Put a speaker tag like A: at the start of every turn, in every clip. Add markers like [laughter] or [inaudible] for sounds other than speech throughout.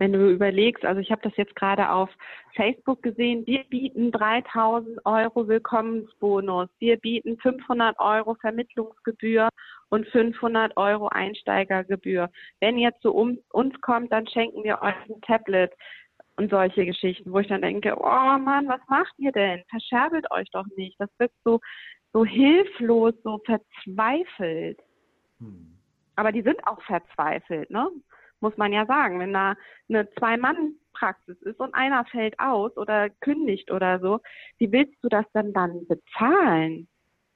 A: wenn du überlegst, also ich habe das jetzt gerade auf Facebook gesehen, wir bieten 3000 Euro Willkommensbonus, wir bieten 500 Euro Vermittlungsgebühr und 500 Euro Einsteigergebühr. Wenn ihr zu uns kommt, dann schenken wir euch ein Tablet und solche Geschichten, wo ich dann denke, oh Mann, was macht ihr denn? Verscherbelt euch doch nicht. Das wirkt so, so hilflos, so verzweifelt. Hm. Aber die sind auch verzweifelt, ne? Muss man ja sagen. Wenn da eine Zwei-Mann-Praxis ist und einer fällt aus oder kündigt oder so, wie willst du das denn dann bezahlen?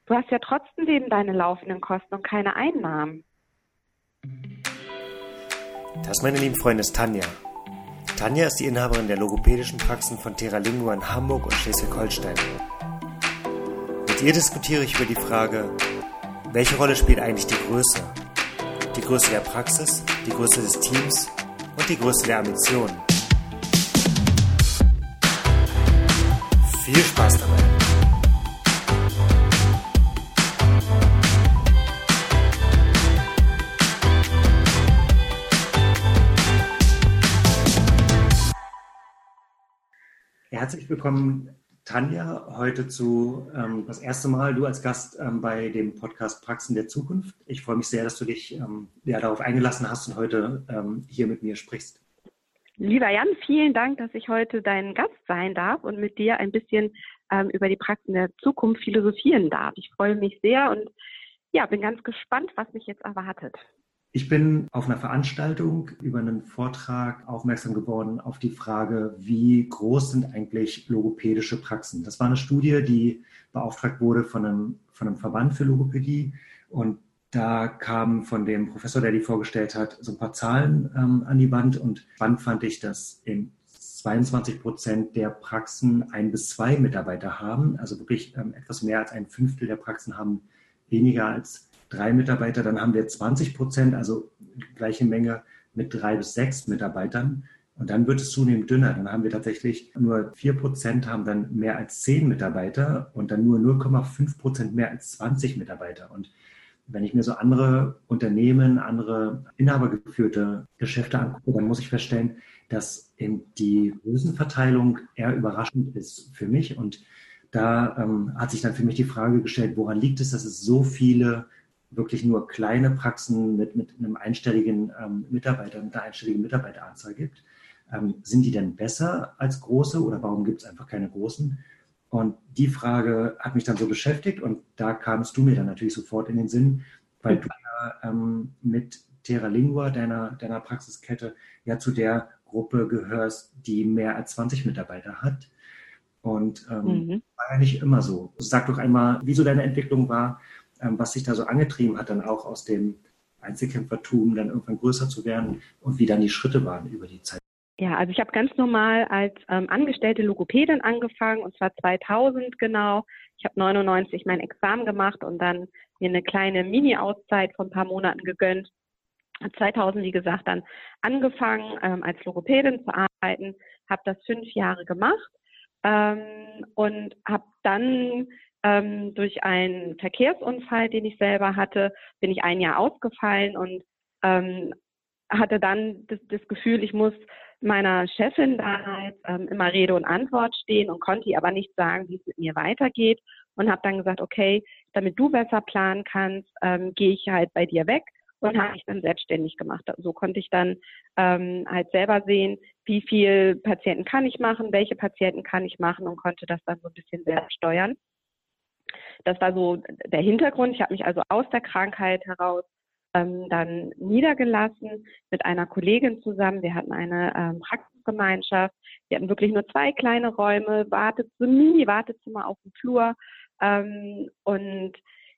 A: Du hast ja trotzdem deine laufenden Kosten und keine Einnahmen.
B: Das, meine lieben Freunde, ist Tanja. Tanja ist die Inhaberin der logopädischen Praxen von Teralingua in Hamburg und Schleswig-Holstein. Mit ihr diskutiere ich über die Frage, welche Rolle spielt eigentlich die Größe? Die Größe der Praxis, die Größe des Teams und die Größe der Ambitionen. Viel Spaß dabei! Herzlich willkommen, Tanja, heute zu ähm, das erste Mal du als Gast ähm, bei dem Podcast Praxen der Zukunft. Ich freue mich sehr, dass du dich ähm, ja, darauf eingelassen hast und heute ähm, hier mit mir sprichst.
A: Lieber Jan, vielen Dank, dass ich heute dein Gast sein darf und mit dir ein bisschen ähm, über die Praxen der Zukunft philosophieren darf. Ich freue mich sehr und ja, bin ganz gespannt, was mich jetzt erwartet.
B: Ich bin auf einer Veranstaltung über einen Vortrag aufmerksam geworden auf die Frage, wie groß sind eigentlich logopädische Praxen? Das war eine Studie, die beauftragt wurde von einem, von einem Verband für Logopädie. Und da kam von dem Professor, der die vorgestellt hat, so ein paar Zahlen ähm, an die Wand. Und spannend fand ich, dass in 22 Prozent der Praxen ein bis zwei Mitarbeiter haben. Also wirklich ähm, etwas mehr als ein Fünftel der Praxen haben weniger als drei Mitarbeiter, dann haben wir 20 Prozent, also gleiche Menge mit drei bis sechs Mitarbeitern. Und dann wird es zunehmend dünner. Dann haben wir tatsächlich nur vier Prozent haben dann mehr als zehn Mitarbeiter und dann nur 0,5 Prozent mehr als 20 Mitarbeiter. Und wenn ich mir so andere Unternehmen, andere inhabergeführte Geschäfte angucke, dann muss ich feststellen, dass die Größenverteilung eher überraschend ist für mich. Und da ähm, hat sich dann für mich die Frage gestellt, woran liegt es, dass es so viele wirklich nur kleine Praxen mit, mit einem einstelligen ähm, Mitarbeiter, mit einer einstelligen Mitarbeiteranzahl gibt. Ähm, sind die denn besser als große oder warum gibt es einfach keine großen? Und die Frage hat mich dann so beschäftigt und da kamst du mir dann natürlich sofort in den Sinn, weil du ja ähm, mit Terra Lingua, deiner, deiner Praxiskette, ja zu der Gruppe gehörst, die mehr als 20 Mitarbeiter hat. Und ähm, mhm. war ja nicht immer so. Sag doch einmal, wie so deine Entwicklung war was sich da so angetrieben hat, dann auch aus dem Einzelkämpfertum dann irgendwann größer zu werden und wie dann die Schritte waren über die Zeit.
A: Ja, also ich habe ganz normal als ähm, angestellte Logopädin angefangen und zwar 2000 genau. Ich habe 99 mein Examen gemacht und dann mir eine kleine Mini-Auszeit von ein paar Monaten gegönnt. 2000, wie gesagt, dann angefangen ähm, als Logopädin zu arbeiten, habe das fünf Jahre gemacht ähm, und habe dann ähm, durch einen Verkehrsunfall, den ich selber hatte, bin ich ein Jahr ausgefallen und ähm, hatte dann das, das, Gefühl, ich muss meiner Chefin damals ähm, immer Rede und Antwort stehen und konnte ihr aber nicht sagen, wie es mit mir weitergeht und habe dann gesagt, okay, damit du besser planen kannst, ähm, gehe ich halt bei dir weg und habe ich dann selbstständig gemacht. So konnte ich dann ähm, halt selber sehen, wie viel Patienten kann ich machen, welche Patienten kann ich machen und konnte das dann so ein bisschen selber steuern. Das war so der Hintergrund. Ich habe mich also aus der Krankheit heraus ähm, dann niedergelassen mit einer Kollegin zusammen. Wir hatten eine ähm, Praxisgemeinschaft. Wir hatten wirklich nur zwei kleine Räume, Wartezimmer, Mini-Wartezimmer auf dem Flur ähm, und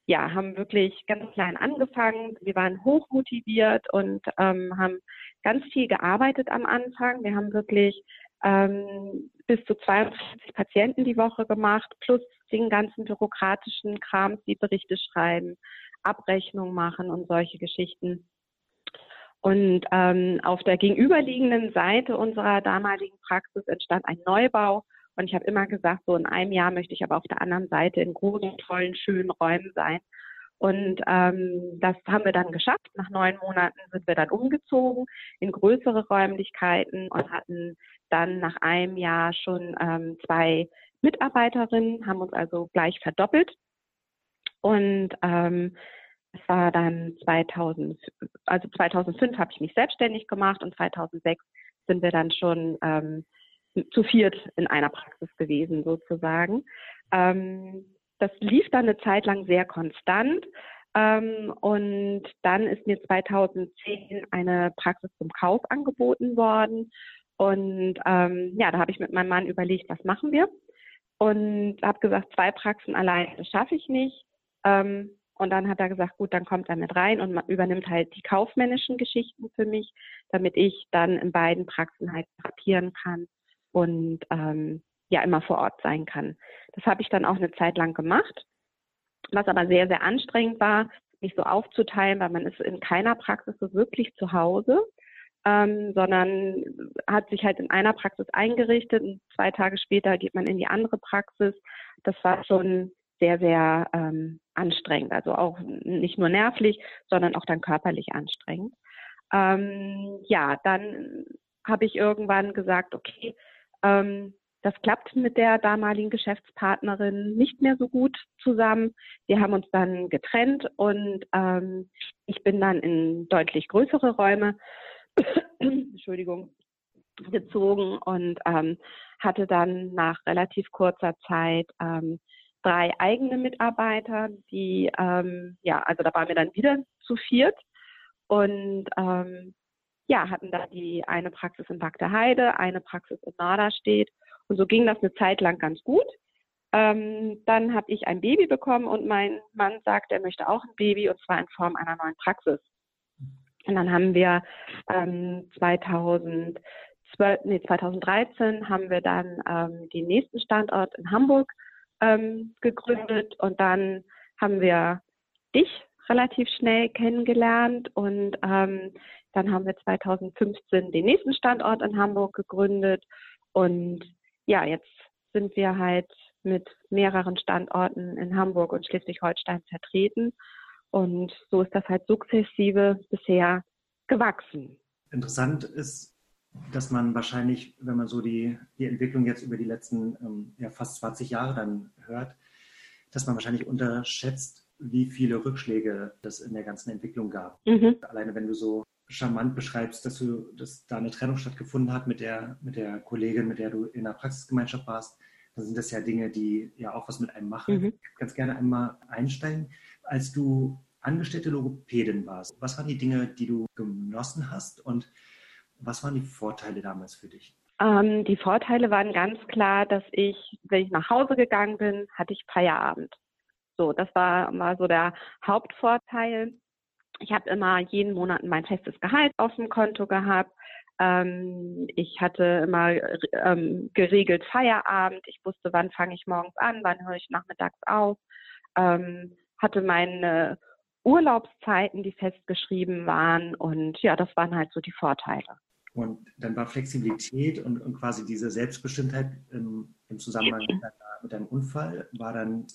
A: ja, haben wirklich ganz klein angefangen. Wir waren hoch motiviert und ähm, haben ganz viel gearbeitet am Anfang. Wir haben wirklich ähm, bis zu 42 Patienten die Woche gemacht, plus den ganzen bürokratischen Kram, wie Berichte schreiben, Abrechnung machen und solche Geschichten. Und ähm, auf der gegenüberliegenden Seite unserer damaligen Praxis entstand ein Neubau. Und ich habe immer gesagt, so in einem Jahr möchte ich aber auf der anderen Seite in großen, tollen, schönen Räumen sein. Und ähm, das haben wir dann geschafft. Nach neun Monaten sind wir dann umgezogen in größere Räumlichkeiten und hatten dann nach einem Jahr schon ähm, zwei Mitarbeiterinnen, haben uns also gleich verdoppelt. Und ähm, es war dann 2000, also 2005 habe ich mich selbstständig gemacht und 2006 sind wir dann schon ähm, zu viert in einer Praxis gewesen sozusagen. Ähm, das lief dann eine Zeit lang sehr konstant. Ähm, und dann ist mir 2010 eine Praxis zum Kauf angeboten worden. Und ähm, ja, da habe ich mit meinem Mann überlegt, was machen wir? Und habe gesagt, zwei Praxen allein, das schaffe ich nicht. Ähm, und dann hat er gesagt, gut, dann kommt er mit rein und übernimmt halt die kaufmännischen Geschichten für mich, damit ich dann in beiden Praxen halt therapieren kann und ähm, ja immer vor Ort sein kann. Das habe ich dann auch eine Zeit lang gemacht, was aber sehr, sehr anstrengend war, mich so aufzuteilen, weil man ist in keiner Praxis so wirklich zu Hause, ähm, sondern hat sich halt in einer Praxis eingerichtet und zwei Tage später geht man in die andere Praxis. Das war schon sehr, sehr ähm, anstrengend, also auch nicht nur nervlich, sondern auch dann körperlich anstrengend. Ähm, ja, dann habe ich irgendwann gesagt, okay, ähm, das klappt mit der damaligen Geschäftspartnerin nicht mehr so gut zusammen. Wir haben uns dann getrennt und ähm, ich bin dann in deutlich größere Räume, [coughs] Entschuldigung, gezogen und ähm, hatte dann nach relativ kurzer Zeit ähm, drei eigene Mitarbeiter, die, ähm, ja, also da waren wir dann wieder zu viert und ähm, ja, hatten da die eine Praxis in Bagdeheide, eine Praxis in Norderstedt und so ging das eine Zeit lang ganz gut. Ähm, dann habe ich ein Baby bekommen und mein Mann sagt, er möchte auch ein Baby und zwar in Form einer neuen Praxis. Und dann haben wir ähm, 2012, nee, 2013 haben wir dann ähm, den nächsten Standort in Hamburg ähm, gegründet. Und dann haben wir dich relativ schnell kennengelernt. Und ähm, dann haben wir 2015 den nächsten Standort in Hamburg gegründet. Und ja, jetzt sind wir halt mit mehreren Standorten in Hamburg und Schleswig-Holstein vertreten. Und so ist das halt sukzessive bisher gewachsen.
B: Interessant ist, dass man wahrscheinlich, wenn man so die, die Entwicklung jetzt über die letzten ähm, ja, fast 20 Jahre dann hört, dass man wahrscheinlich unterschätzt, wie viele Rückschläge das in der ganzen Entwicklung gab. Mhm. Alleine wenn du so charmant beschreibst, dass du, dass da eine Trennung stattgefunden hat mit der, mit der Kollegin, mit der du in der Praxisgemeinschaft warst, dann sind das ja Dinge, die ja auch was mit einem machen. Mhm. Ich ganz gerne einmal einsteigen. Als du angestellte Logopädin warst, was waren die Dinge, die du genossen hast und was waren die Vorteile damals für dich?
A: Ähm, die Vorteile waren ganz klar, dass ich, wenn ich nach Hause gegangen bin, hatte ich Feierabend. So, das war, war so der Hauptvorteil ich habe immer jeden Monat mein festes Gehalt auf dem Konto gehabt. Ähm, ich hatte immer ähm, geregelt Feierabend. Ich wusste, wann fange ich morgens an, wann höre ich nachmittags auf. Ähm, hatte meine Urlaubszeiten, die festgeschrieben waren. Und ja, das waren halt so die Vorteile.
B: Und dann war Flexibilität und, und quasi diese Selbstbestimmtheit im, im Zusammenhang mit, deiner, mit deinem Unfall, war dann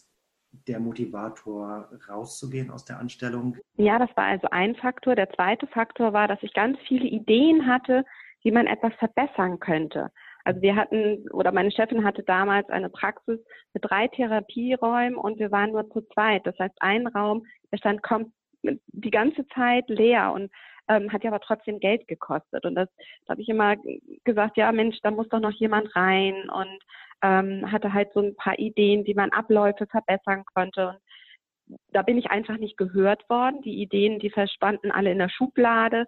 B: der Motivator, rauszugehen aus der Anstellung?
A: Ja, das war also ein Faktor. Der zweite Faktor war, dass ich ganz viele Ideen hatte, wie man etwas verbessern könnte. Also wir hatten, oder meine Chefin hatte damals eine Praxis mit drei Therapieräumen und wir waren nur zu zweit. Das heißt, ein Raum, der stand kommt die ganze Zeit leer und ähm, hat ja aber trotzdem Geld gekostet. Und das, da habe ich immer gesagt, ja Mensch, da muss doch noch jemand rein und ähm, hatte halt so ein paar Ideen, wie man Abläufe verbessern konnte. Und da bin ich einfach nicht gehört worden. Die Ideen, die verspannten alle in der Schublade.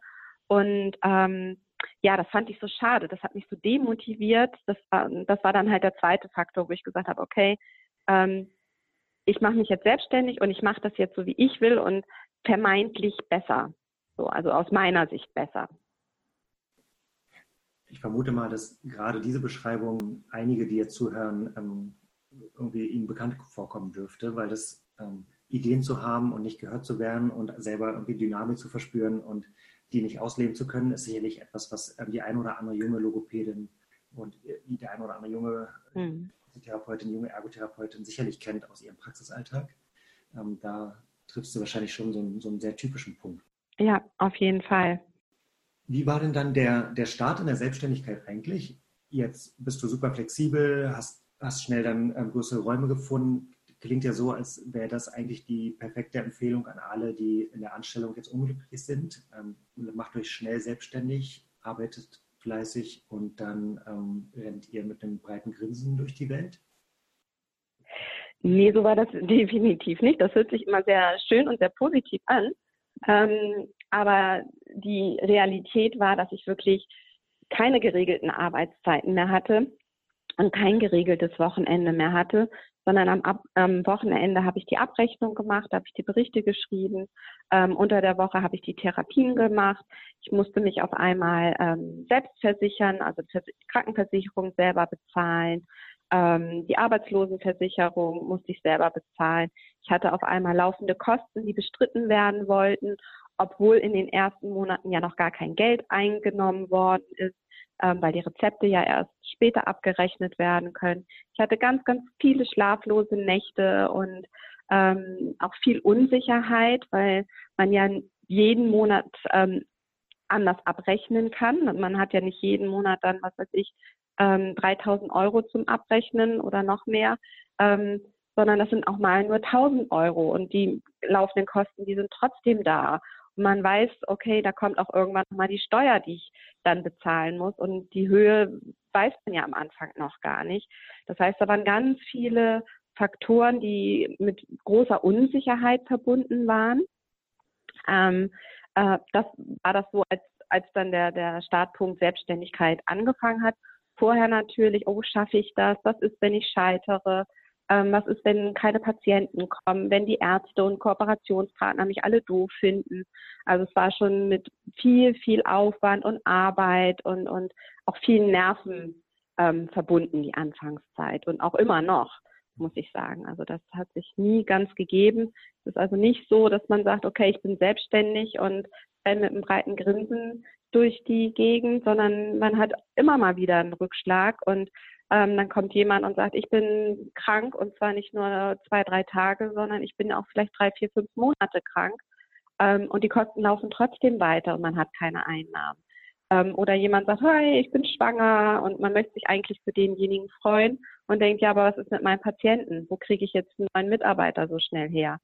A: Und ähm, ja, das fand ich so schade. Das hat mich so demotiviert. Das war, das war dann halt der zweite Faktor, wo ich gesagt habe, okay, ähm, ich mache mich jetzt selbstständig und ich mache das jetzt so, wie ich will und vermeintlich besser. So, also aus meiner Sicht besser.
B: Ich vermute mal, dass gerade diese Beschreibung einige, die jetzt zuhören, ähm, irgendwie Ihnen bekannt vorkommen dürfte, weil das ähm, Ideen zu haben und nicht gehört zu werden und selber irgendwie Dynamik zu verspüren und die nicht ausleben zu können, ist sicherlich etwas, was ähm, die ein oder andere junge Logopädin und die der ein oder andere junge mhm. Therapeutin, junge Ergotherapeutin sicherlich kennt aus ihrem Praxisalltag. da triffst du wahrscheinlich schon so einen, so einen sehr typischen Punkt.
A: Ja, auf jeden Fall.
B: Wie war denn dann der, der Start in der Selbstständigkeit eigentlich? Jetzt bist du super flexibel, hast, hast schnell dann ähm, größere Räume gefunden. Klingt ja so, als wäre das eigentlich die perfekte Empfehlung an alle, die in der Anstellung jetzt unglücklich sind. Ähm, macht euch schnell selbstständig, arbeitet fleißig und dann ähm, rennt ihr mit einem breiten Grinsen durch die Welt?
A: Nee, so war das [laughs] definitiv nicht. Das hört sich immer sehr schön und sehr positiv an. Ähm, aber die Realität war, dass ich wirklich keine geregelten Arbeitszeiten mehr hatte und kein geregeltes Wochenende mehr hatte, sondern am, Ab am Wochenende habe ich die Abrechnung gemacht, habe ich die Berichte geschrieben, ähm, unter der Woche habe ich die Therapien gemacht. Ich musste mich auf einmal ähm, selbst versichern, also die Krankenversicherung selber bezahlen. Ähm, die Arbeitslosenversicherung musste ich selber bezahlen. Ich hatte auf einmal laufende Kosten, die bestritten werden wollten, obwohl in den ersten Monaten ja noch gar kein Geld eingenommen worden ist ähm, weil die Rezepte ja erst später abgerechnet werden können. Ich hatte ganz, ganz viele schlaflose Nächte und ähm, auch viel Unsicherheit, weil man ja jeden Monat ähm, anders abrechnen kann. Man hat ja nicht jeden Monat dann, was weiß ich, ähm, 3000 Euro zum Abrechnen oder noch mehr, ähm, sondern das sind auch mal nur 1000 Euro und die laufenden Kosten, die sind trotzdem da. Man weiß, okay, da kommt auch irgendwann mal die Steuer, die ich dann bezahlen muss. Und die Höhe weiß man ja am Anfang noch gar nicht. Das heißt, da waren ganz viele Faktoren, die mit großer Unsicherheit verbunden waren. Ähm, äh, das war das so, als, als dann der, der Startpunkt Selbstständigkeit angefangen hat. Vorher natürlich, oh, schaffe ich das? Was ist, wenn ich scheitere? Ähm, was ist, wenn keine Patienten kommen, wenn die Ärzte und Kooperationspartner mich alle doof finden? Also es war schon mit viel, viel Aufwand und Arbeit und, und auch vielen Nerven ähm, verbunden, die Anfangszeit und auch immer noch, muss ich sagen. Also das hat sich nie ganz gegeben. Es ist also nicht so, dass man sagt, okay, ich bin selbstständig und renne mit einem breiten Grinsen durch die Gegend, sondern man hat immer mal wieder einen Rückschlag und ähm, dann kommt jemand und sagt, ich bin krank und zwar nicht nur zwei, drei Tage, sondern ich bin auch vielleicht drei, vier, fünf Monate krank. Ähm, und die Kosten laufen trotzdem weiter und man hat keine Einnahmen. Ähm, oder jemand sagt, hey, ich bin schwanger und man möchte sich eigentlich für denjenigen freuen und denkt, ja, aber was ist mit meinem Patienten? Wo kriege ich jetzt einen neuen Mitarbeiter so schnell her?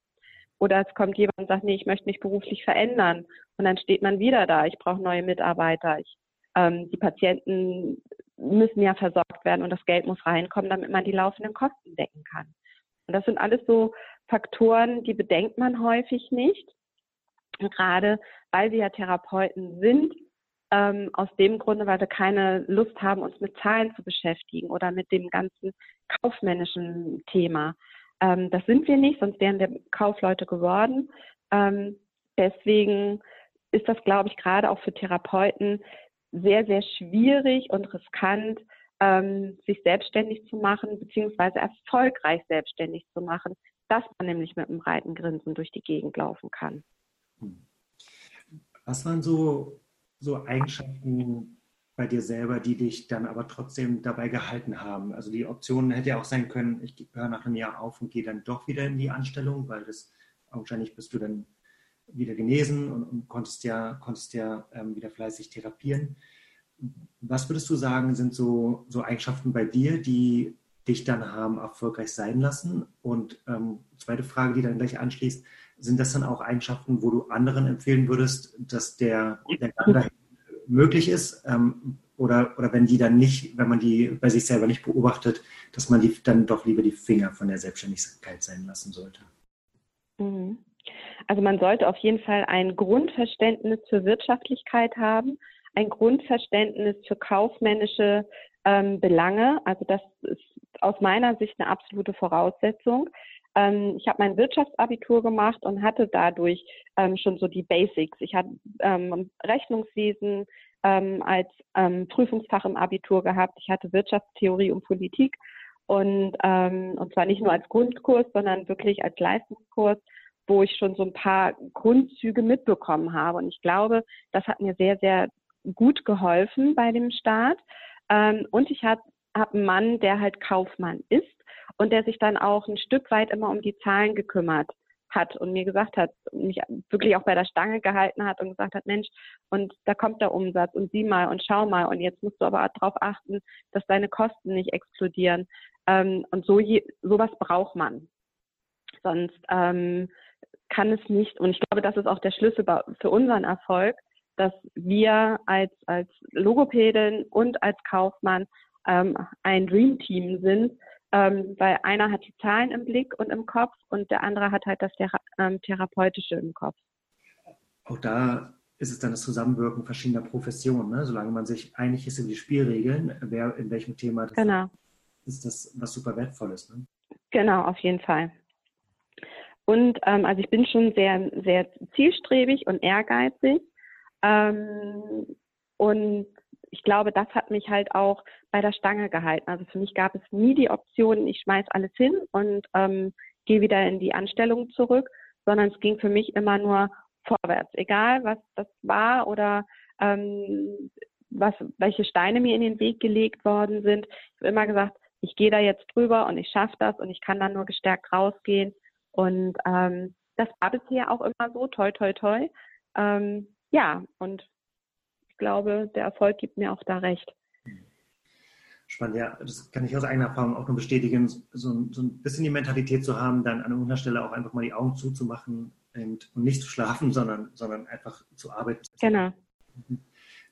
A: Oder es kommt jemand und sagt, nee, ich möchte mich beruflich verändern. Und dann steht man wieder da, ich brauche neue Mitarbeiter. Ich, ähm, die Patienten müssen ja versorgt werden und das Geld muss reinkommen, damit man die laufenden Kosten decken kann. Und das sind alles so Faktoren, die bedenkt man häufig nicht. Gerade weil wir ja Therapeuten sind, ähm, aus dem Grunde, weil wir keine Lust haben, uns mit Zahlen zu beschäftigen oder mit dem ganzen kaufmännischen Thema. Ähm, das sind wir nicht, sonst wären wir Kaufleute geworden. Ähm, deswegen ist das, glaube ich, gerade auch für Therapeuten sehr, sehr schwierig und riskant, ähm, sich selbstständig zu machen, beziehungsweise erfolgreich selbstständig zu machen, dass man nämlich mit einem breiten Grinsen durch die Gegend laufen kann. Hm.
B: Was waren so, so Eigenschaften bei dir selber, die dich dann aber trotzdem dabei gehalten haben? Also die Option hätte ja auch sein können, ich höre nach einem Jahr auf und gehe dann doch wieder in die Anstellung, weil das wahrscheinlich bist du dann wieder genesen und, und konntest ja, konntest ja ähm, wieder fleißig therapieren. Was würdest du sagen, sind so, so Eigenschaften bei dir, die dich dann haben erfolgreich sein lassen? Und ähm, zweite Frage, die dann gleich anschließt, sind das dann auch Eigenschaften, wo du anderen empfehlen würdest, dass der, der Gang möglich ist? Ähm, oder, oder wenn die dann nicht, wenn man die bei sich selber nicht beobachtet, dass man die dann doch lieber die Finger von der Selbstständigkeit sein lassen sollte?
A: Mhm. Also man sollte auf jeden Fall ein Grundverständnis für Wirtschaftlichkeit haben, ein Grundverständnis für kaufmännische ähm, Belange. Also das ist aus meiner Sicht eine absolute Voraussetzung. Ähm, ich habe mein Wirtschaftsabitur gemacht und hatte dadurch ähm, schon so die Basics. Ich hatte ähm, Rechnungswesen ähm, als ähm, Prüfungsfach im Abitur gehabt. Ich hatte Wirtschaftstheorie und Politik und, ähm, und zwar nicht nur als Grundkurs, sondern wirklich als Leistungskurs wo ich schon so ein paar Grundzüge mitbekommen habe. Und ich glaube, das hat mir sehr, sehr gut geholfen bei dem Start. Ähm, und ich habe hab einen Mann, der halt Kaufmann ist und der sich dann auch ein Stück weit immer um die Zahlen gekümmert hat und mir gesagt hat, mich wirklich auch bei der Stange gehalten hat und gesagt hat, Mensch, und da kommt der Umsatz und sieh mal und schau mal und jetzt musst du aber darauf achten, dass deine Kosten nicht explodieren. Ähm, und so je, sowas braucht man. Sonst ähm, kann es nicht, und ich glaube, das ist auch der Schlüssel für unseren Erfolg, dass wir als, als Logopädin und als Kaufmann ähm, ein Dream Team sind, ähm, weil einer hat die Zahlen im Blick und im Kopf und der andere hat halt das Thera ähm, Therapeutische im Kopf.
B: Auch da ist es dann das Zusammenwirken verschiedener Professionen, ne? solange man sich einig ist über die Spielregeln, wer in welchem Thema das
A: genau.
B: ist, das was super wertvolles. Ne?
A: Genau, auf jeden Fall. Und ähm, also ich bin schon sehr, sehr zielstrebig und ehrgeizig. Ähm, und ich glaube, das hat mich halt auch bei der Stange gehalten. Also für mich gab es nie die Option, ich schmeiß alles hin und ähm, gehe wieder in die Anstellung zurück, sondern es ging für mich immer nur vorwärts, egal was das war oder ähm, was, welche Steine mir in den Weg gelegt worden sind. Ich habe immer gesagt, ich gehe da jetzt drüber und ich schaffe das und ich kann dann nur gestärkt rausgehen. Und ähm, das war bisher auch immer so, toi, toi, toi. Ähm, ja, und glaube, der Erfolg gibt mir auch da recht.
B: Spannend, ja, das kann ich aus eigener Erfahrung auch nur bestätigen, so, so ein bisschen die Mentalität zu haben, dann an irgendeiner Stelle auch einfach mal die Augen zuzumachen und, und nicht zu schlafen, sondern, sondern einfach zu arbeiten.
A: Genau.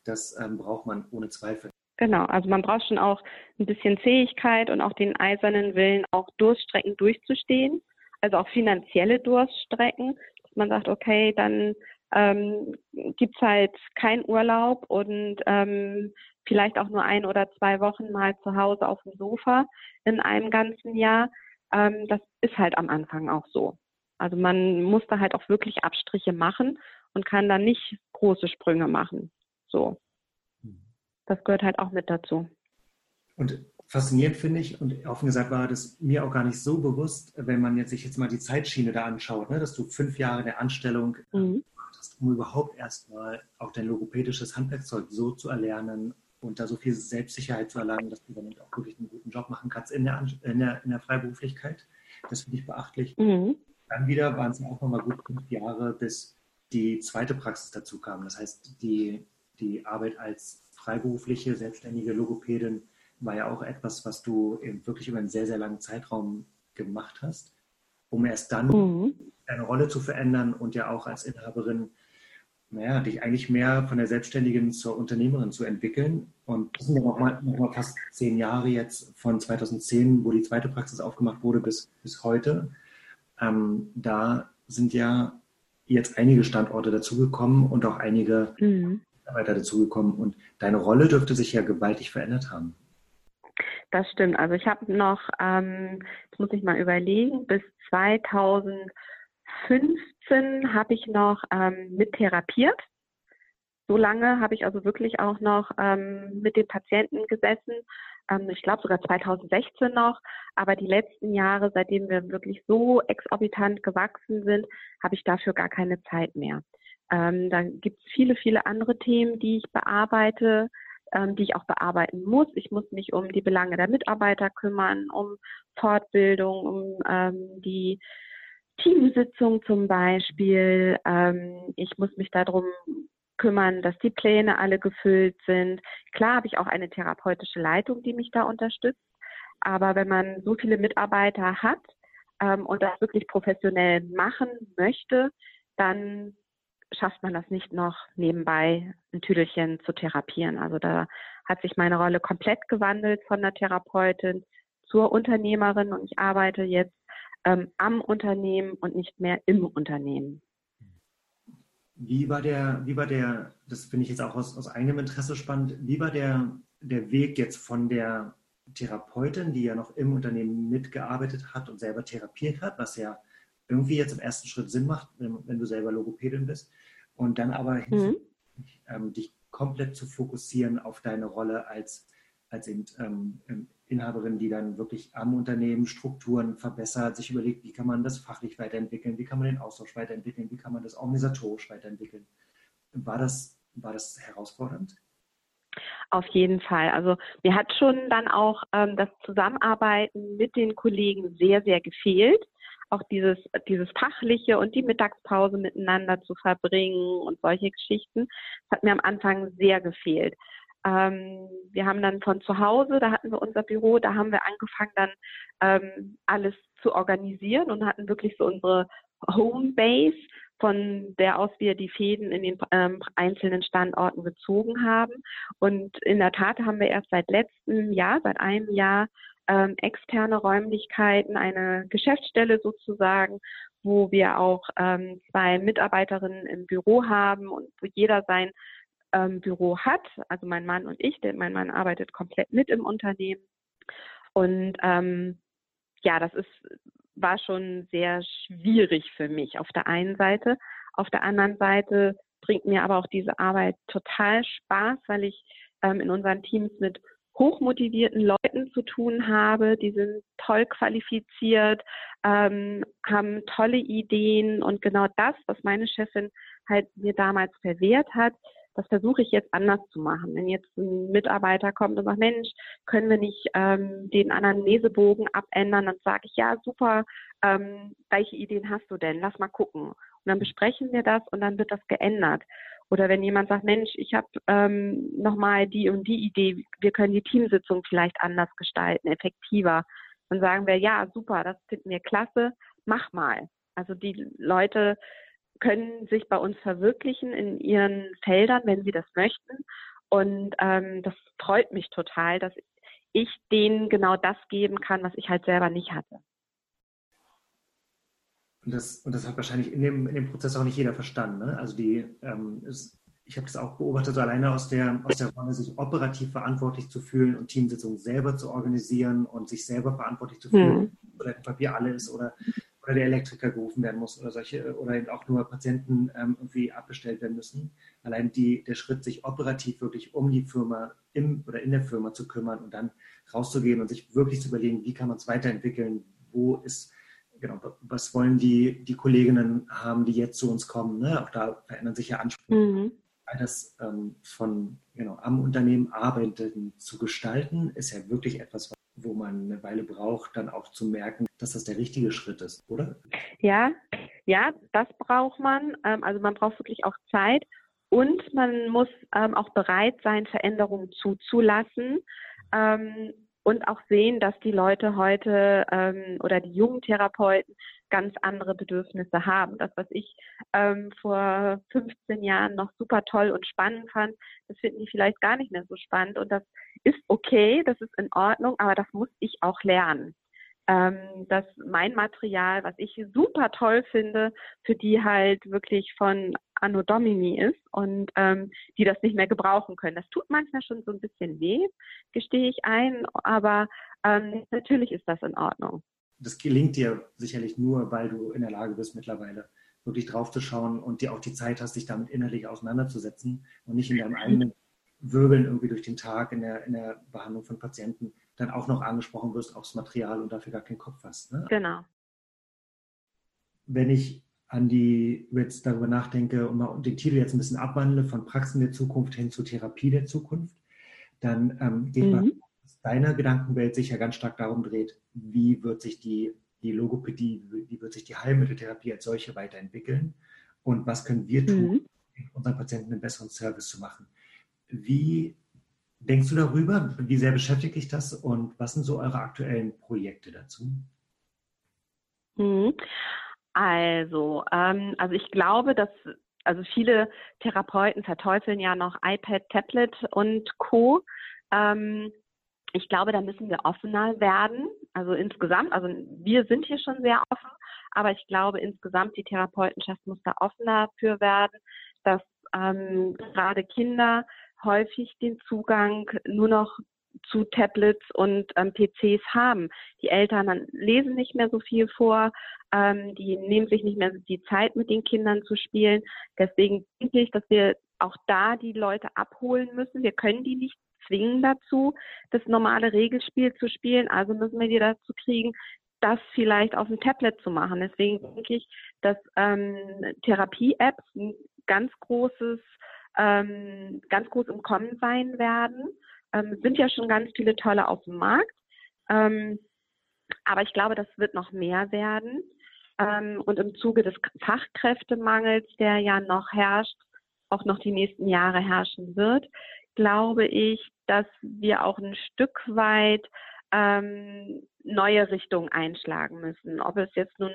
B: Das ähm, braucht man ohne Zweifel.
A: Genau, also man braucht schon auch ein bisschen Fähigkeit und auch den eisernen Willen, auch Durststrecken durchzustehen, also auch finanzielle Durststrecken, dass man sagt, okay, dann ähm, gibt es halt keinen Urlaub und ähm, vielleicht auch nur ein oder zwei Wochen mal zu Hause auf dem Sofa in einem ganzen Jahr. Ähm, das ist halt am Anfang auch so. Also man muss da halt auch wirklich Abstriche machen und kann dann nicht große Sprünge machen. So. Das gehört halt auch mit dazu.
B: Und faszinierend finde ich, und offen gesagt war das mir auch gar nicht so bewusst, wenn man jetzt sich jetzt mal die Zeitschiene da anschaut, ne, dass du fünf Jahre der Anstellung mhm hast, um überhaupt erstmal auch dein logopädisches Handwerkzeug so zu erlernen und da so viel Selbstsicherheit zu erlangen, dass du damit auch wirklich einen guten Job machen kannst in der, in der, in der Freiberuflichkeit. Das finde ich beachtlich. Mhm. Dann wieder waren es auch nochmal gut fünf Jahre, bis die zweite Praxis dazu kam. Das heißt, die, die Arbeit als freiberufliche, selbstständige Logopädin war ja auch etwas, was du eben wirklich über einen sehr, sehr langen Zeitraum gemacht hast, um erst dann mhm deine Rolle zu verändern und ja auch als Inhaberin, naja, dich eigentlich mehr von der Selbstständigen zur Unternehmerin zu entwickeln. Und das sind ja noch mal, noch mal fast zehn Jahre jetzt von 2010, wo die zweite Praxis aufgemacht wurde, bis, bis heute. Ähm, da sind ja jetzt einige Standorte dazugekommen und auch einige mhm. Mitarbeiter dazugekommen. Und deine Rolle dürfte sich ja gewaltig verändert haben.
A: Das stimmt. Also ich habe noch, ähm, jetzt muss ich mal überlegen, bis 2000 15 habe ich noch ähm, mit therapiert. So lange habe ich also wirklich auch noch ähm, mit den Patienten gesessen. Ähm, ich glaube sogar 2016 noch. Aber die letzten Jahre, seitdem wir wirklich so exorbitant gewachsen sind, habe ich dafür gar keine Zeit mehr. Ähm, da gibt es viele, viele andere Themen, die ich bearbeite, ähm, die ich auch bearbeiten muss. Ich muss mich um die Belange der Mitarbeiter kümmern, um Fortbildung, um ähm, die Teamsitzung zum Beispiel. Ähm, ich muss mich darum kümmern, dass die Pläne alle gefüllt sind. Klar habe ich auch eine therapeutische Leitung, die mich da unterstützt. Aber wenn man so viele Mitarbeiter hat ähm, und das wirklich professionell machen möchte, dann schafft man das nicht noch nebenbei ein Tüdelchen zu therapieren. Also da hat sich meine Rolle komplett gewandelt von der Therapeutin zur Unternehmerin und ich arbeite jetzt ähm, am Unternehmen und nicht mehr im Unternehmen.
B: Wie war der, wie war der, das finde ich jetzt auch aus, aus eigenem Interesse spannend, wie war der, der Weg jetzt von der Therapeutin, die ja noch im Unternehmen mitgearbeitet hat und selber therapiert hat, was ja irgendwie jetzt im ersten Schritt Sinn macht, wenn, du selber Logopädin bist, und dann aber mhm. ähm, dich komplett zu fokussieren auf deine Rolle als, als eben, ähm, Inhaberin, die dann wirklich am Unternehmen Strukturen verbessert, sich überlegt, wie kann man das fachlich weiterentwickeln, wie kann man den Austausch weiterentwickeln, wie kann man das organisatorisch weiterentwickeln. War das, war das herausfordernd?
A: Auf jeden Fall. Also mir hat schon dann auch ähm, das Zusammenarbeiten mit den Kollegen sehr, sehr gefehlt. auch dieses, dieses Fachliche und die Mittagspause miteinander zu verbringen und solche Geschichten. Das hat mir am Anfang sehr gefehlt. Ähm, wir haben dann von zu Hause, da hatten wir unser Büro, da haben wir angefangen dann ähm, alles zu organisieren und hatten wirklich so unsere Homebase, von der aus wir die Fäden in den ähm, einzelnen Standorten gezogen haben. Und in der Tat haben wir erst seit letztem Jahr, seit einem Jahr, ähm, externe Räumlichkeiten, eine Geschäftsstelle sozusagen, wo wir auch ähm, zwei Mitarbeiterinnen im Büro haben und wo jeder sein ähm, Büro hat. Also mein Mann und ich, denn mein Mann arbeitet komplett mit im Unternehmen. Und ähm, ja, das ist war schon sehr schwierig für mich auf der einen Seite. Auf der anderen Seite bringt mir aber auch diese Arbeit total Spaß, weil ich ähm, in unseren Teams mit hochmotivierten Leuten zu tun habe. Die sind toll qualifiziert, ähm, haben tolle Ideen und genau das, was meine Chefin halt mir damals verwehrt hat, das versuche ich jetzt anders zu machen. Wenn jetzt ein Mitarbeiter kommt und sagt, Mensch, können wir nicht ähm, den anderen Lesebogen abändern, dann sage ich, ja, super, ähm, welche Ideen hast du denn? Lass mal gucken. Und dann besprechen wir das und dann wird das geändert. Oder wenn jemand sagt, Mensch, ich habe ähm, nochmal die und die Idee, wir können die Teamsitzung vielleicht anders gestalten, effektiver. Dann sagen wir, ja, super, das finden wir klasse, mach mal. Also die Leute können sich bei uns verwirklichen in ihren Feldern, wenn sie das möchten. Und ähm, das freut mich total, dass ich denen genau das geben kann, was ich halt selber nicht hatte.
B: Und das, und das hat wahrscheinlich in dem, in dem Prozess auch nicht jeder verstanden. Ne? Also die, ähm, ist, ich habe das auch beobachtet, so alleine aus der, aus der Rolle, sich operativ verantwortlich zu fühlen und Teamsitzungen selber zu organisieren und sich selber verantwortlich zu fühlen, hm. oder im Papier alles oder oder der Elektriker gerufen werden muss oder solche oder eben auch nur Patienten ähm, irgendwie abbestellt werden müssen. Allein die, der Schritt, sich operativ wirklich um die Firma im oder in der Firma zu kümmern und dann rauszugehen und sich wirklich zu überlegen, wie kann man es weiterentwickeln, wo ist genau, was wollen die, die Kolleginnen haben, die jetzt zu uns kommen. Ne? Auch da verändern sich ja Ansprüche. Mhm. All das ähm, von genau, am Unternehmen arbeiten zu gestalten, ist ja wirklich etwas, wo man eine Weile braucht, dann auch zu merken, dass das der richtige Schritt ist, oder?
A: Ja, ja, das braucht man. Ähm, also man braucht wirklich auch Zeit und man muss ähm, auch bereit sein, Veränderungen zuzulassen ähm, und auch sehen, dass die Leute heute oder die jungen Therapeuten ganz andere Bedürfnisse haben. Das, was ich ähm, vor 15 Jahren noch super toll und spannend fand, das finden die vielleicht gar nicht mehr so spannend. Und das ist okay, das ist in Ordnung, aber das muss ich auch lernen. Ähm, dass mein Material, was ich super toll finde, für die halt wirklich von Anno Domini ist und ähm, die das nicht mehr gebrauchen können. Das tut manchmal schon so ein bisschen weh, gestehe ich ein, aber ähm, natürlich ist das in Ordnung
B: das gelingt dir sicherlich nur, weil du in der Lage bist, mittlerweile wirklich draufzuschauen und dir auch die Zeit hast, dich damit innerlich auseinanderzusetzen und nicht in deinem eigenen Wirbeln irgendwie durch den Tag in der, in der Behandlung von Patienten dann auch noch angesprochen wirst aufs Material und dafür gar keinen Kopf hast. Ne?
A: Genau.
B: Wenn ich an die, jetzt darüber nachdenke und mal den Titel jetzt ein bisschen abwandle, von Praxen der Zukunft hin zur Therapie der Zukunft, dann ähm, geht mhm. man deine Gedankenwelt sich ja ganz stark darum dreht, wie wird sich die, die Logopädie, wie wird sich die Heilmitteltherapie als solche weiterentwickeln und was können wir tun, mhm. unseren Patienten einen besseren Service zu machen. Wie denkst du darüber? Wie sehr beschäftigt dich das und was sind so eure aktuellen Projekte dazu?
A: Mhm. Also, ähm, also ich glaube, dass also viele Therapeuten verteufeln ja noch iPad, Tablet und Co. Ähm, ich glaube, da müssen wir offener werden. Also insgesamt, also wir sind hier schon sehr offen, aber ich glaube insgesamt die Therapeutenschaft muss da offener für werden, dass ähm, gerade Kinder häufig den Zugang nur noch zu Tablets und ähm, PCs haben. Die Eltern lesen nicht mehr so viel vor, ähm, die nehmen sich nicht mehr die Zeit, mit den Kindern zu spielen. Deswegen denke ich, dass wir auch da die Leute abholen müssen. Wir können die nicht zwingen dazu, das normale Regelspiel zu spielen. Also müssen wir die dazu kriegen, das vielleicht auf dem Tablet zu machen. Deswegen denke ich, dass ähm, Therapie-Apps ein ganz großes, ähm, ganz groß im Kommen sein werden. Ähm, sind ja schon ganz viele tolle auf dem Markt. Ähm, aber ich glaube, das wird noch mehr werden. ähm, und im Zuge des Fachkräftemangels, der ja noch herrscht, auch noch die nächsten Jahre herrschen wird, glaube ich, dass wir auch ein Stück weit ähm, neue Richtungen einschlagen müssen. Ob es jetzt nun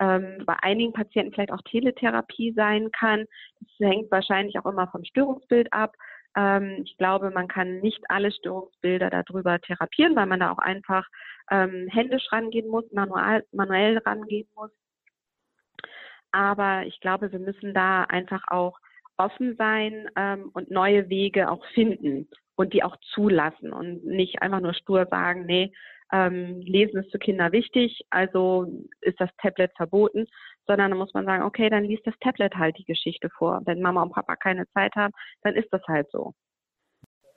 A: ähm, bei einigen Patienten vielleicht auch Teletherapie sein kann, das hängt wahrscheinlich auch immer vom Störungsbild ab. Ähm, ich glaube, man kann nicht alle Störungsbilder darüber therapieren, weil man da auch einfach ähm, händisch rangehen muss, manual, manuell rangehen muss. Aber ich glaube, wir müssen da einfach auch offen sein ähm, und neue Wege auch finden und die auch zulassen und nicht einfach nur stur sagen, nee, ähm, Lesen ist für Kinder wichtig, also ist das Tablet verboten, sondern da muss man sagen, okay, dann liest das Tablet halt die Geschichte vor. Wenn Mama und Papa keine Zeit haben, dann ist das halt so.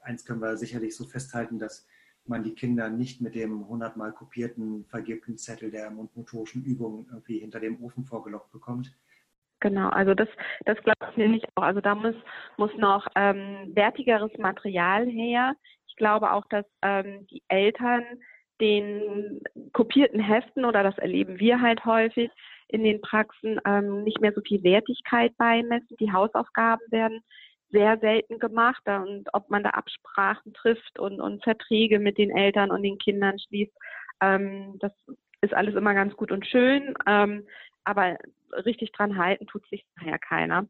B: Eins können wir sicherlich so festhalten, dass man die Kinder nicht mit dem hundertmal kopierten, vergilbten Zettel der mundmotorischen Übungen irgendwie hinter dem Ofen vorgelockt bekommt.
A: Genau, also das, das glaube ich nämlich auch. Also da muss, muss noch ähm, wertigeres Material her. Ich glaube auch, dass ähm, die Eltern den kopierten Heften oder das erleben wir halt häufig in den Praxen ähm, nicht mehr so viel Wertigkeit beimessen. Die Hausaufgaben werden sehr selten gemacht und ob man da Absprachen trifft und, und Verträge mit den Eltern und den Kindern schließt, ähm, das ist alles immer ganz gut und schön, ähm, aber richtig dran halten tut sich nachher keiner.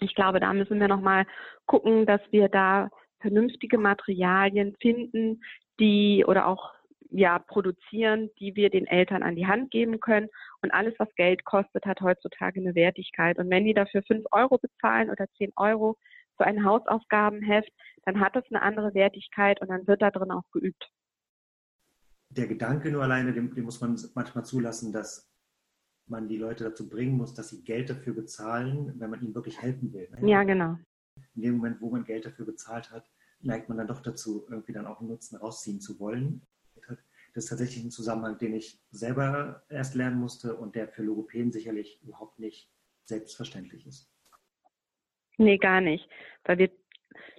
A: Ich glaube, da müssen wir nochmal gucken, dass wir da vernünftige Materialien finden, die oder auch ja, produzieren, die wir den Eltern an die Hand geben können. Und alles, was Geld kostet, hat heutzutage eine Wertigkeit. Und wenn die dafür fünf Euro bezahlen oder zehn Euro für ein Hausaufgabenheft, dann hat das eine andere Wertigkeit und dann wird da drin auch geübt.
B: Der Gedanke nur alleine, den, den muss man manchmal zulassen, dass man die Leute dazu bringen muss, dass sie Geld dafür bezahlen, wenn man ihnen wirklich helfen will.
A: Ne? Ja, genau.
B: In dem Moment, wo man Geld dafür bezahlt hat, neigt man dann doch dazu, irgendwie dann auch einen Nutzen rausziehen zu wollen. Das ist tatsächlich ein Zusammenhang, den ich selber erst lernen musste und der für Logopäden sicherlich überhaupt nicht selbstverständlich ist.
A: Nee, gar nicht. Weil wir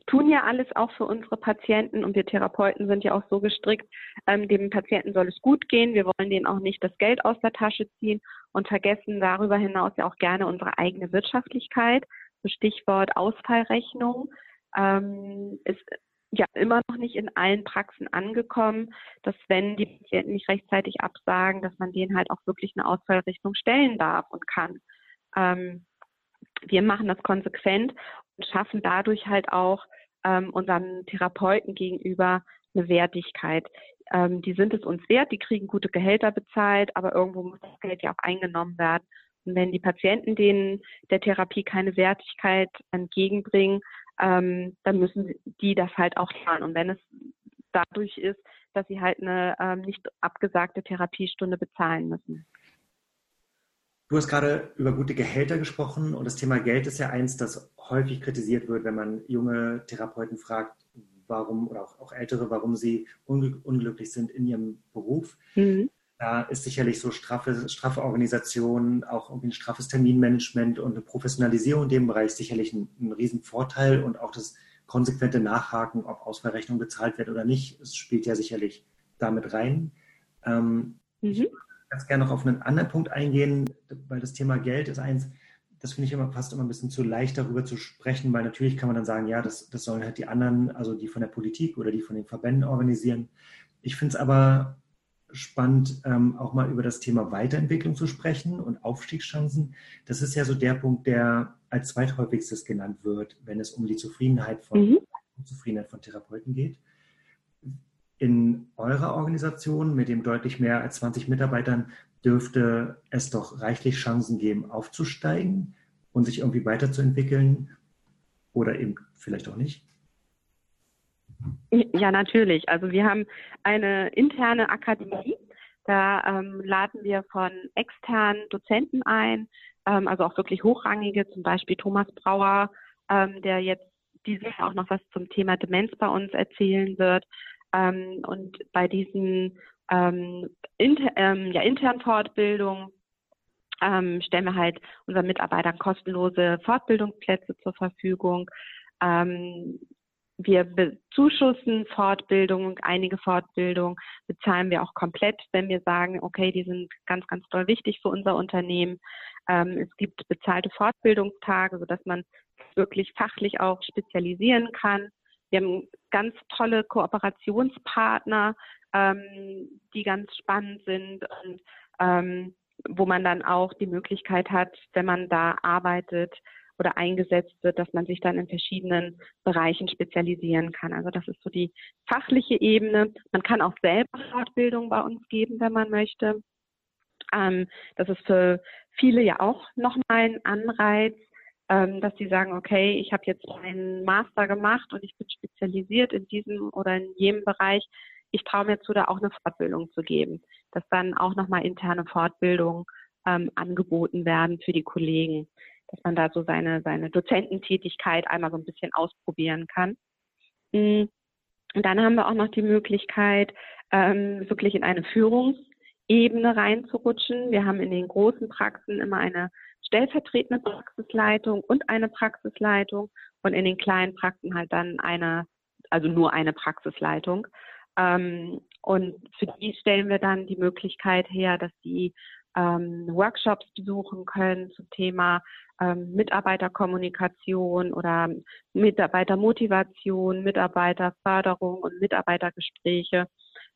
A: tun ja alles auch für unsere Patienten und wir Therapeuten sind ja auch so gestrickt, ähm, dem Patienten soll es gut gehen. Wir wollen denen auch nicht das Geld aus der Tasche ziehen und vergessen darüber hinaus ja auch gerne unsere eigene Wirtschaftlichkeit. So Stichwort Ausfallrechnung. Ähm, ist ja immer noch nicht in allen Praxen angekommen, dass wenn die Patienten nicht rechtzeitig absagen, dass man denen halt auch wirklich eine Ausfallrichtung stellen darf und kann. Ähm, wir machen das konsequent und schaffen dadurch halt auch ähm, unseren Therapeuten gegenüber eine Wertigkeit. Ähm, die sind es uns wert, die kriegen gute Gehälter bezahlt, aber irgendwo muss das Geld ja auch eingenommen werden. Und wenn die Patienten denen der Therapie keine Wertigkeit entgegenbringen, ähm, dann müssen die das halt auch lernen. Und wenn es dadurch ist, dass sie halt eine ähm, nicht abgesagte Therapiestunde bezahlen müssen.
B: Du hast gerade über gute Gehälter gesprochen und das Thema Geld ist ja eins, das häufig kritisiert wird, wenn man junge Therapeuten fragt, warum oder auch, auch ältere, warum sie unglücklich sind in ihrem Beruf. Mhm. Da ist sicherlich so straffe, straffe Organisation, auch irgendwie ein straffes Terminmanagement und eine Professionalisierung in dem Bereich sicherlich ein, ein Riesenvorteil und auch das konsequente Nachhaken, ob Ausfallrechnung bezahlt wird oder nicht, es spielt ja sicherlich damit rein. Ähm, mhm. Ich würde ganz gerne noch auf einen anderen Punkt eingehen, weil das Thema Geld ist eins, das finde ich immer fast immer ein bisschen zu leicht darüber zu sprechen, weil natürlich kann man dann sagen, ja, das, das sollen halt die anderen, also die von der Politik oder die von den Verbänden organisieren. Ich finde es aber spannend, ähm, auch mal über das Thema Weiterentwicklung zu sprechen und Aufstiegschancen. Das ist ja so der Punkt, der als zweithäufigstes genannt wird, wenn es um die Zufriedenheit von, mhm. Zufriedenheit von Therapeuten geht. In eurer Organisation mit dem deutlich mehr als 20 Mitarbeitern dürfte es doch reichlich Chancen geben, aufzusteigen und sich irgendwie weiterzuentwickeln oder eben vielleicht auch nicht.
A: Ja, natürlich. Also wir haben eine interne Akademie. Da ähm, laden wir von externen Dozenten ein, ähm, also auch wirklich hochrangige, zum Beispiel Thomas Brauer, ähm, der jetzt dieses Jahr auch noch was zum Thema Demenz bei uns erzählen wird. Ähm, und bei diesen ähm, inter, ähm, ja, internen Fortbildungen stellen wir halt unseren Mitarbeitern kostenlose Fortbildungsplätze zur Verfügung. Ähm, wir bezuschussen Fortbildung, einige Fortbildungen bezahlen wir auch komplett, wenn wir sagen, okay, die sind ganz, ganz toll wichtig für unser Unternehmen. Ähm, es gibt bezahlte Fortbildungstage, sodass man wirklich fachlich auch spezialisieren kann. Wir haben ganz tolle Kooperationspartner, ähm, die ganz spannend sind und ähm, wo man dann auch die Möglichkeit hat, wenn man da arbeitet oder eingesetzt wird, dass man sich dann in verschiedenen Bereichen spezialisieren kann. Also das ist so die fachliche Ebene. Man kann auch selber Fortbildung bei uns geben, wenn man möchte. Ähm, das ist für viele ja auch nochmal ein Anreiz, ähm, dass sie sagen, okay, ich habe jetzt einen Master gemacht und ich bin spezialisiert in diesem oder in jenem Bereich. Ich traue mir zu, da auch eine Fortbildung zu geben, dass dann auch nochmal interne Fortbildungen ähm, angeboten werden für die Kollegen, dass man da so seine, seine Dozententätigkeit einmal so ein bisschen ausprobieren kann. Hm. Und dann haben wir auch noch die Möglichkeit, ähm, wirklich in eine Führungsebene reinzurutschen. Wir haben in den großen Praxen immer eine stellvertretende Praxisleitung und eine Praxisleitung und in den kleinen Praxen halt dann eine, also nur eine Praxisleitung. Ähm, und für die stellen wir dann die Möglichkeit her, dass die ähm, Workshops besuchen können zum Thema ähm, Mitarbeiterkommunikation oder Mitarbeitermotivation, Mitarbeiterförderung und Mitarbeitergespräche.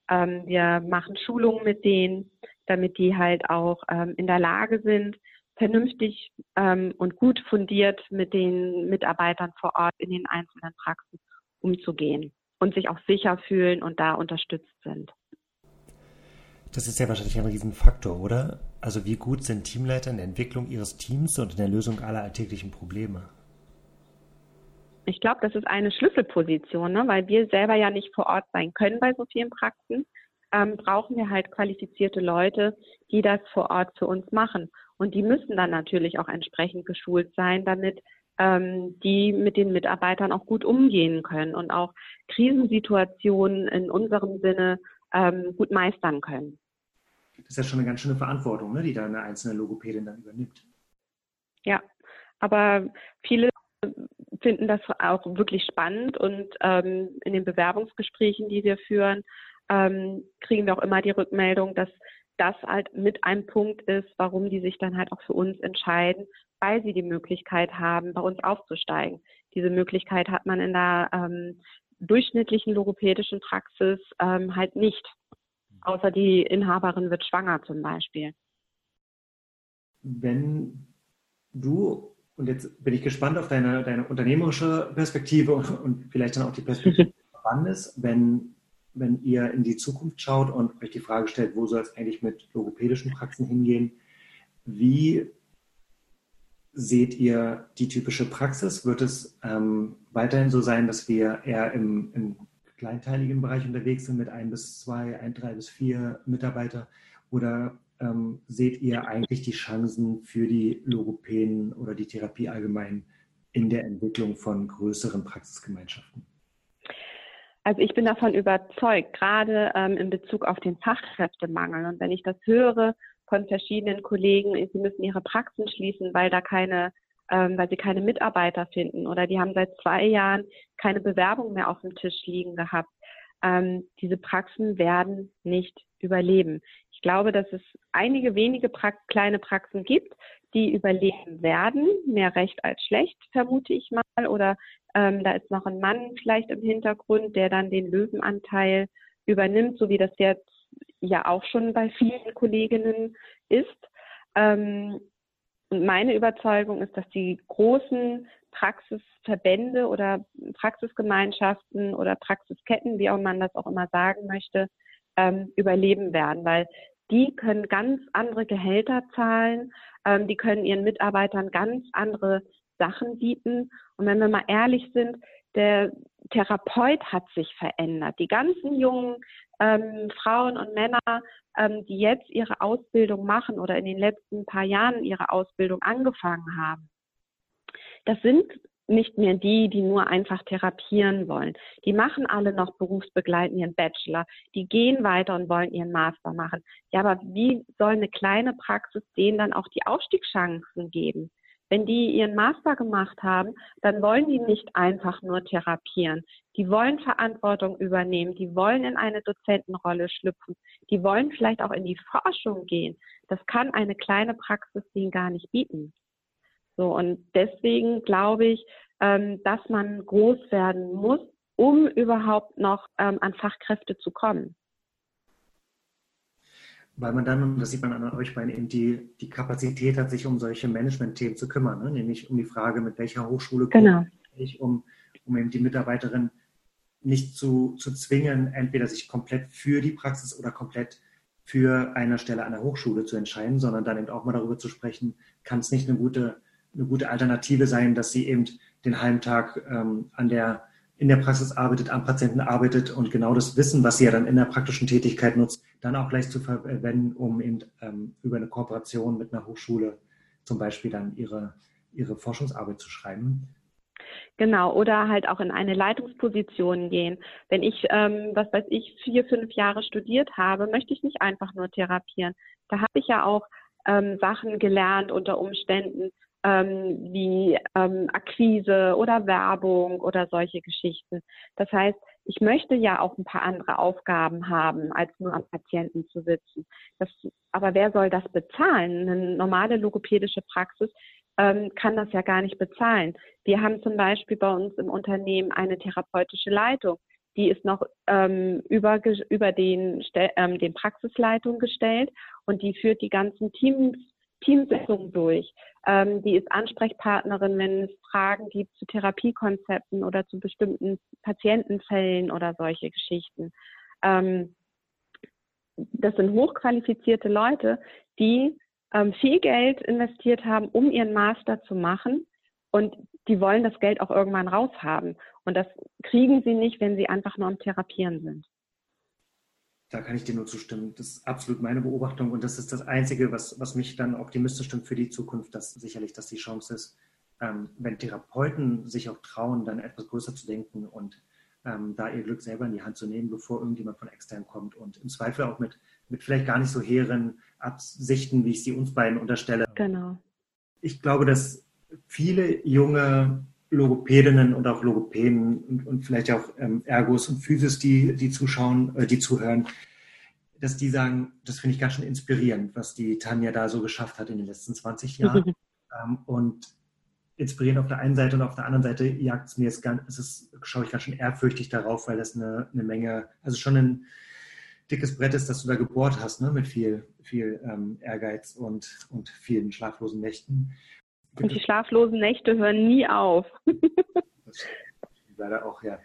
A: Ähm, wir machen Schulungen mit denen, damit die halt auch ähm, in der Lage sind, vernünftig ähm, und gut fundiert mit den Mitarbeitern vor Ort in den einzelnen Praxen umzugehen und sich auch sicher fühlen und da unterstützt sind.
B: Das ist ja wahrscheinlich ein Riesenfaktor, oder? Also wie gut sind Teamleiter in der Entwicklung ihres Teams und in der Lösung aller alltäglichen Probleme?
A: Ich glaube, das ist eine Schlüsselposition, ne? weil wir selber ja nicht vor Ort sein können bei so vielen Praxen. Ähm, brauchen wir halt qualifizierte Leute, die das vor Ort für uns machen. Und die müssen dann natürlich auch entsprechend geschult sein, damit ähm, die mit den Mitarbeitern auch gut umgehen können und auch Krisensituationen in unserem Sinne ähm, gut meistern können.
B: Ist ja schon eine ganz schöne Verantwortung, ne, die da eine einzelne Logopädin dann übernimmt.
A: Ja, aber viele finden das auch wirklich spannend und ähm, in den Bewerbungsgesprächen, die wir führen, ähm, kriegen wir auch immer die Rückmeldung, dass das halt mit einem Punkt ist, warum die sich dann halt auch für uns entscheiden, weil sie die Möglichkeit haben, bei uns aufzusteigen. Diese Möglichkeit hat man in der ähm, durchschnittlichen logopädischen Praxis ähm, halt nicht. Außer die Inhaberin wird schwanger zum Beispiel.
B: Wenn du, und jetzt bin ich gespannt auf deine, deine unternehmerische Perspektive und, und vielleicht dann auch die Perspektive [laughs] des Verbandes, wenn wenn ihr in die Zukunft schaut und euch die Frage stellt, wo soll es eigentlich mit logopädischen Praxen hingehen? Wie seht ihr die typische Praxis? Wird es ähm, weiterhin so sein, dass wir eher im, im, kleinteiligen Bereich unterwegs sind mit ein bis zwei, ein, drei bis vier Mitarbeiter? Oder ähm, seht ihr eigentlich die Chancen für die Logopäden oder die Therapie allgemein in der Entwicklung von größeren Praxisgemeinschaften?
A: Also ich bin davon überzeugt, gerade ähm, in Bezug auf den Fachkräftemangel. Und wenn ich das höre von verschiedenen Kollegen, sie müssen ihre Praxen schließen, weil da keine, ähm, weil sie keine Mitarbeiter finden oder die haben seit zwei Jahren keine Bewerbung mehr auf dem Tisch liegen gehabt. Ähm, diese Praxen werden nicht überleben. Ich glaube, dass es einige wenige pra kleine Praxen gibt, die überleben werden, mehr recht als schlecht, vermute ich mal, oder ähm, da ist noch ein Mann vielleicht im Hintergrund, der dann den Löwenanteil übernimmt, so wie das jetzt ja auch schon bei vielen Kolleginnen ist. Ähm, und meine Überzeugung ist, dass die großen Praxisverbände oder Praxisgemeinschaften oder Praxisketten, wie auch man das auch immer sagen möchte, ähm, überleben werden, weil die können ganz andere Gehälter zahlen, ähm, die können ihren Mitarbeitern ganz andere Sachen bieten. Und wenn wir mal ehrlich sind, der Therapeut hat sich verändert. Die ganzen jungen ähm, Frauen und Männer, ähm, die jetzt ihre Ausbildung machen oder in den letzten paar Jahren ihre Ausbildung angefangen haben, das sind nicht mehr die, die nur einfach therapieren wollen. Die machen alle noch berufsbegleitend ihren Bachelor. Die gehen weiter und wollen ihren Master machen. Ja, aber wie soll eine kleine Praxis denen dann auch die Aufstiegschancen geben? Wenn die ihren Master gemacht haben, dann wollen die nicht einfach nur therapieren. Die wollen Verantwortung übernehmen, die wollen in eine Dozentenrolle schlüpfen, die wollen vielleicht auch in die Forschung gehen. Das kann eine kleine Praxis denen gar nicht bieten. So, und deswegen glaube ich, ähm, dass man groß werden muss, um überhaupt noch ähm, an Fachkräfte zu kommen.
B: Weil man dann, und das sieht man an euch beiden, eben die, die Kapazität hat, sich um solche Management-Themen zu kümmern, ne? nämlich um die Frage, mit welcher Hochschule
A: genau.
B: ich, um, um eben die Mitarbeiterin nicht zu, zu zwingen, entweder sich komplett für die Praxis oder komplett für eine Stelle an der Hochschule zu entscheiden, sondern dann eben auch mal darüber zu sprechen, kann es nicht eine gute, eine gute Alternative sein, dass sie eben den halben Tag ähm, an der, in der Praxis arbeitet, am Patienten arbeitet und genau das Wissen, was sie ja dann in der praktischen Tätigkeit nutzt, dann auch gleich zu verwenden, um eben ähm, über eine Kooperation mit einer Hochschule zum Beispiel dann ihre, ihre Forschungsarbeit zu schreiben.
A: Genau, oder halt auch in eine Leitungsposition gehen. Wenn ich, ähm, was weiß ich, vier, fünf Jahre studiert habe, möchte ich nicht einfach nur therapieren. Da habe ich ja auch ähm, Sachen gelernt unter Umständen, ähm, wie ähm, Akquise oder Werbung oder solche Geschichten. Das heißt, ich möchte ja auch ein paar andere Aufgaben haben, als nur am Patienten zu sitzen. Das, aber wer soll das bezahlen? Eine normale logopädische Praxis ähm, kann das ja gar nicht bezahlen. Wir haben zum Beispiel bei uns im Unternehmen eine therapeutische Leitung. Die ist noch ähm, über, über den, ähm, den Praxisleitung gestellt und die führt die ganzen Teams Teamsitzungen durch. Ähm, die ist Ansprechpartnerin, wenn es Fragen gibt zu Therapiekonzepten oder zu bestimmten Patientenfällen oder solche Geschichten. Ähm, das sind hochqualifizierte Leute, die ähm, viel Geld investiert haben, um ihren Master zu machen. Und die wollen das Geld auch irgendwann raushaben. Und das kriegen sie nicht, wenn sie einfach nur am Therapieren sind.
B: Da kann ich dir nur zustimmen. Das ist absolut meine Beobachtung und das ist das Einzige, was, was mich dann optimistisch stimmt für die Zukunft, dass sicherlich, dass die Chance ist, ähm, wenn Therapeuten sich auch trauen, dann etwas größer zu denken und ähm, da ihr Glück selber in die Hand zu nehmen, bevor irgendjemand von extern kommt und im Zweifel auch mit, mit vielleicht gar nicht so hehren Absichten, wie ich sie uns beiden unterstelle.
A: Genau.
B: Ich glaube, dass viele junge Logopädinnen und auch Logopäden und, und vielleicht auch ähm, Ergos und Physis, die, die zuschauen, äh, die zuhören, dass die sagen, das finde ich ganz schön inspirierend, was die Tanja da so geschafft hat in den letzten 20 Jahren. [laughs] ähm, und inspirierend auf der einen Seite und auf der anderen Seite jagt es mir jetzt ganz, es ist, schaue ich ganz schön ehrfürchtig darauf, weil das eine, eine Menge, also schon ein dickes Brett ist, das du da gebohrt hast, ne, mit viel, viel ähm, Ehrgeiz und, und vielen schlaflosen Nächten.
A: Und die schlaflosen Nächte hören nie auf. [laughs]
B: leider auch, ja.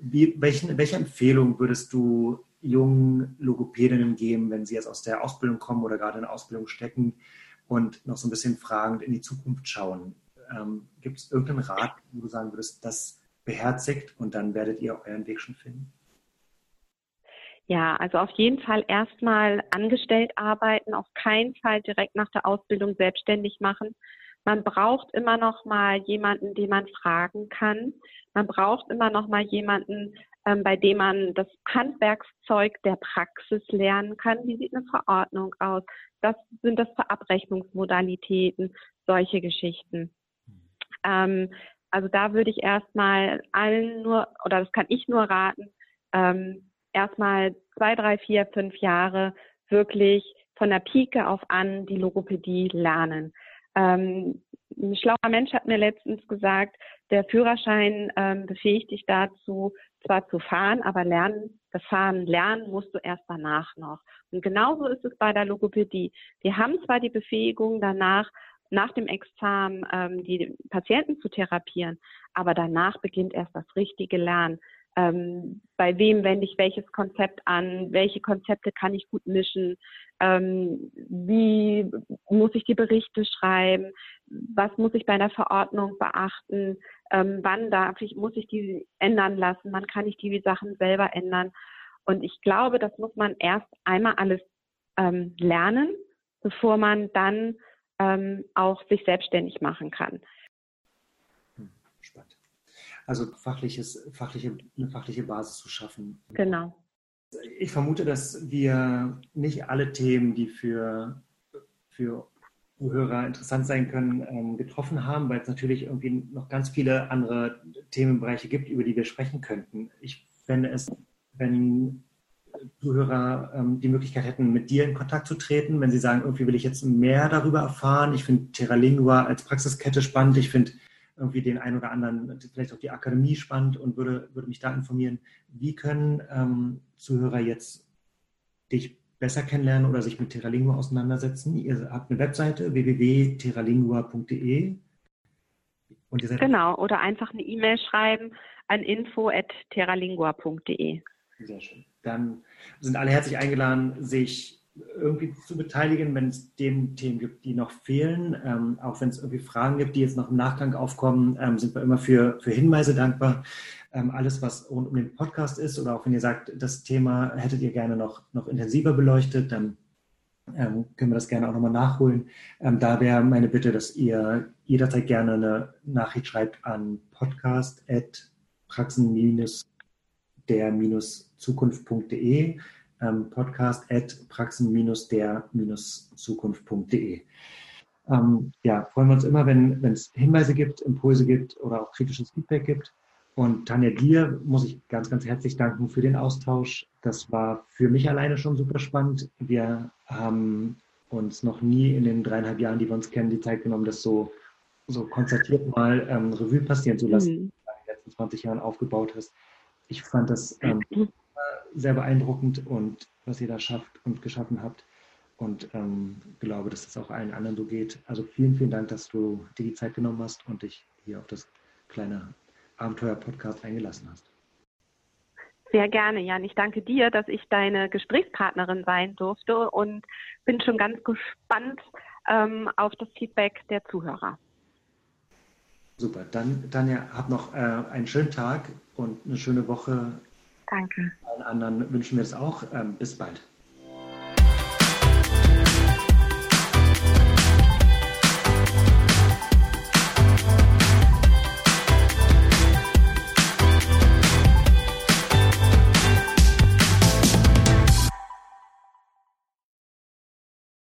B: Wie, welchen, welche Empfehlung würdest du jungen Logopädinnen geben, wenn sie jetzt aus der Ausbildung kommen oder gerade in der Ausbildung stecken und noch so ein bisschen fragend in die Zukunft schauen? Ähm, Gibt es irgendeinen Rat, wo du sagen würdest, das beherzigt und dann werdet ihr euren Weg schon finden?
A: Ja, also auf jeden Fall erstmal angestellt arbeiten, auf keinen Fall direkt nach der Ausbildung selbstständig machen, man braucht immer noch mal jemanden, den man fragen kann. Man braucht immer noch mal jemanden, ähm, bei dem man das Handwerkszeug der Praxis lernen kann. Wie sieht eine Verordnung aus? Was sind das für Abrechnungsmodalitäten? Solche Geschichten. Ähm, also da würde ich erstmal allen nur, oder das kann ich nur raten, ähm, erstmal zwei, drei, vier, fünf Jahre wirklich von der Pike auf an die Logopädie lernen. Ähm, ein schlauer Mensch hat mir letztens gesagt, der Führerschein ähm, befähigt dich dazu, zwar zu fahren, aber lernen, das Fahren lernen musst du erst danach noch. Und genauso ist es bei der Logopädie. Wir haben zwar die Befähigung danach, nach dem Examen ähm, die Patienten zu therapieren, aber danach beginnt erst das richtige Lernen ähm, bei wem wende ich welches Konzept an, welche Konzepte kann ich gut mischen, ähm, wie muss ich die Berichte schreiben, was muss ich bei einer Verordnung beachten, ähm, wann darf ich, muss ich die ändern lassen, wann kann ich die Sachen selber ändern. Und ich glaube, das muss man erst einmal alles ähm, lernen, bevor man dann ähm, auch sich selbstständig machen kann.
B: Also fachliches, fachliche, eine fachliche Basis zu schaffen.
A: Genau.
B: Ich vermute, dass wir nicht alle Themen, die für, für Zuhörer interessant sein können, ähm, getroffen haben, weil es natürlich irgendwie noch ganz viele andere Themenbereiche gibt, über die wir sprechen könnten. Ich fände es, wenn Zuhörer ähm, die Möglichkeit hätten, mit dir in Kontakt zu treten, wenn sie sagen, irgendwie will ich jetzt mehr darüber erfahren. Ich finde Terralingua als Praxiskette spannend. Ich finde irgendwie den einen oder anderen, vielleicht auch die Akademie spannend und würde, würde mich da informieren. Wie können ähm, Zuhörer jetzt dich besser kennenlernen oder sich mit Terralingua auseinandersetzen? Ihr habt eine Webseite www.terralingua.de.
A: Genau, oder einfach eine E-Mail schreiben an info.terralingua.de.
B: Sehr schön. Dann sind alle herzlich eingeladen, sich irgendwie zu beteiligen, wenn es den Themen gibt, die noch fehlen. Ähm, auch wenn es irgendwie Fragen gibt, die jetzt noch im Nachgang aufkommen, ähm, sind wir immer für, für Hinweise dankbar. Ähm, alles, was rund um den Podcast ist oder auch wenn ihr sagt, das Thema hättet ihr gerne noch, noch intensiver beleuchtet, dann ähm, können wir das gerne auch nochmal nachholen. Ähm, da wäre meine Bitte, dass ihr jederzeit gerne eine Nachricht schreibt an podcast.praxen-der-zukunft.de ähm, podcast at praxen-der-zukunft.de. Ähm, ja, freuen wir uns immer, wenn es Hinweise gibt, Impulse gibt oder auch kritisches Feedback gibt. Und Tanja, dir muss ich ganz, ganz herzlich danken für den Austausch. Das war für mich alleine schon super spannend. Wir haben uns noch nie in den dreieinhalb Jahren, die wir uns kennen, die Zeit genommen, das so, so konzertiert mal ähm, Revue passieren zu lassen, mhm. was du in den letzten 20 Jahren aufgebaut hast. Ich fand das ähm, [laughs] sehr beeindruckend und was ihr da schafft und geschaffen habt. Und ähm, glaube, dass es auch allen anderen so geht. Also vielen, vielen Dank, dass du dir die Zeit genommen hast und dich hier auf das kleine Abenteuer-Podcast eingelassen hast.
A: Sehr gerne, Jan. Ich danke dir, dass ich deine Gesprächspartnerin sein durfte und bin schon ganz gespannt ähm, auf das Feedback der Zuhörer.
B: Super. Dann, Tanja, hab noch äh, einen schönen Tag und eine schöne Woche
A: Danke.
B: Allen anderen wünschen wir es auch. Ähm, bis bald.